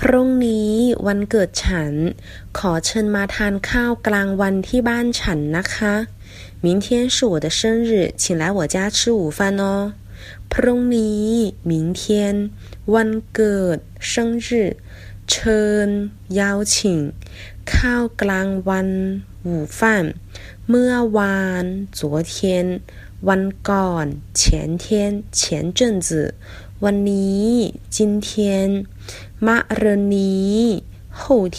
พรุ่งนี้วันเกิดฉัน ขอเชิญมาทานข้าวกลางวันที่บ้านฉันนะคะ明天是我的生日请来我家吃午饭哦พรุ่งนี้明天วันเกิด生日เชิญ邀请ข้าวกลางวัน午饭เมื่อวาน昨天 วันก่อน前天前阵子วันนี้今天มะรืนนี้后天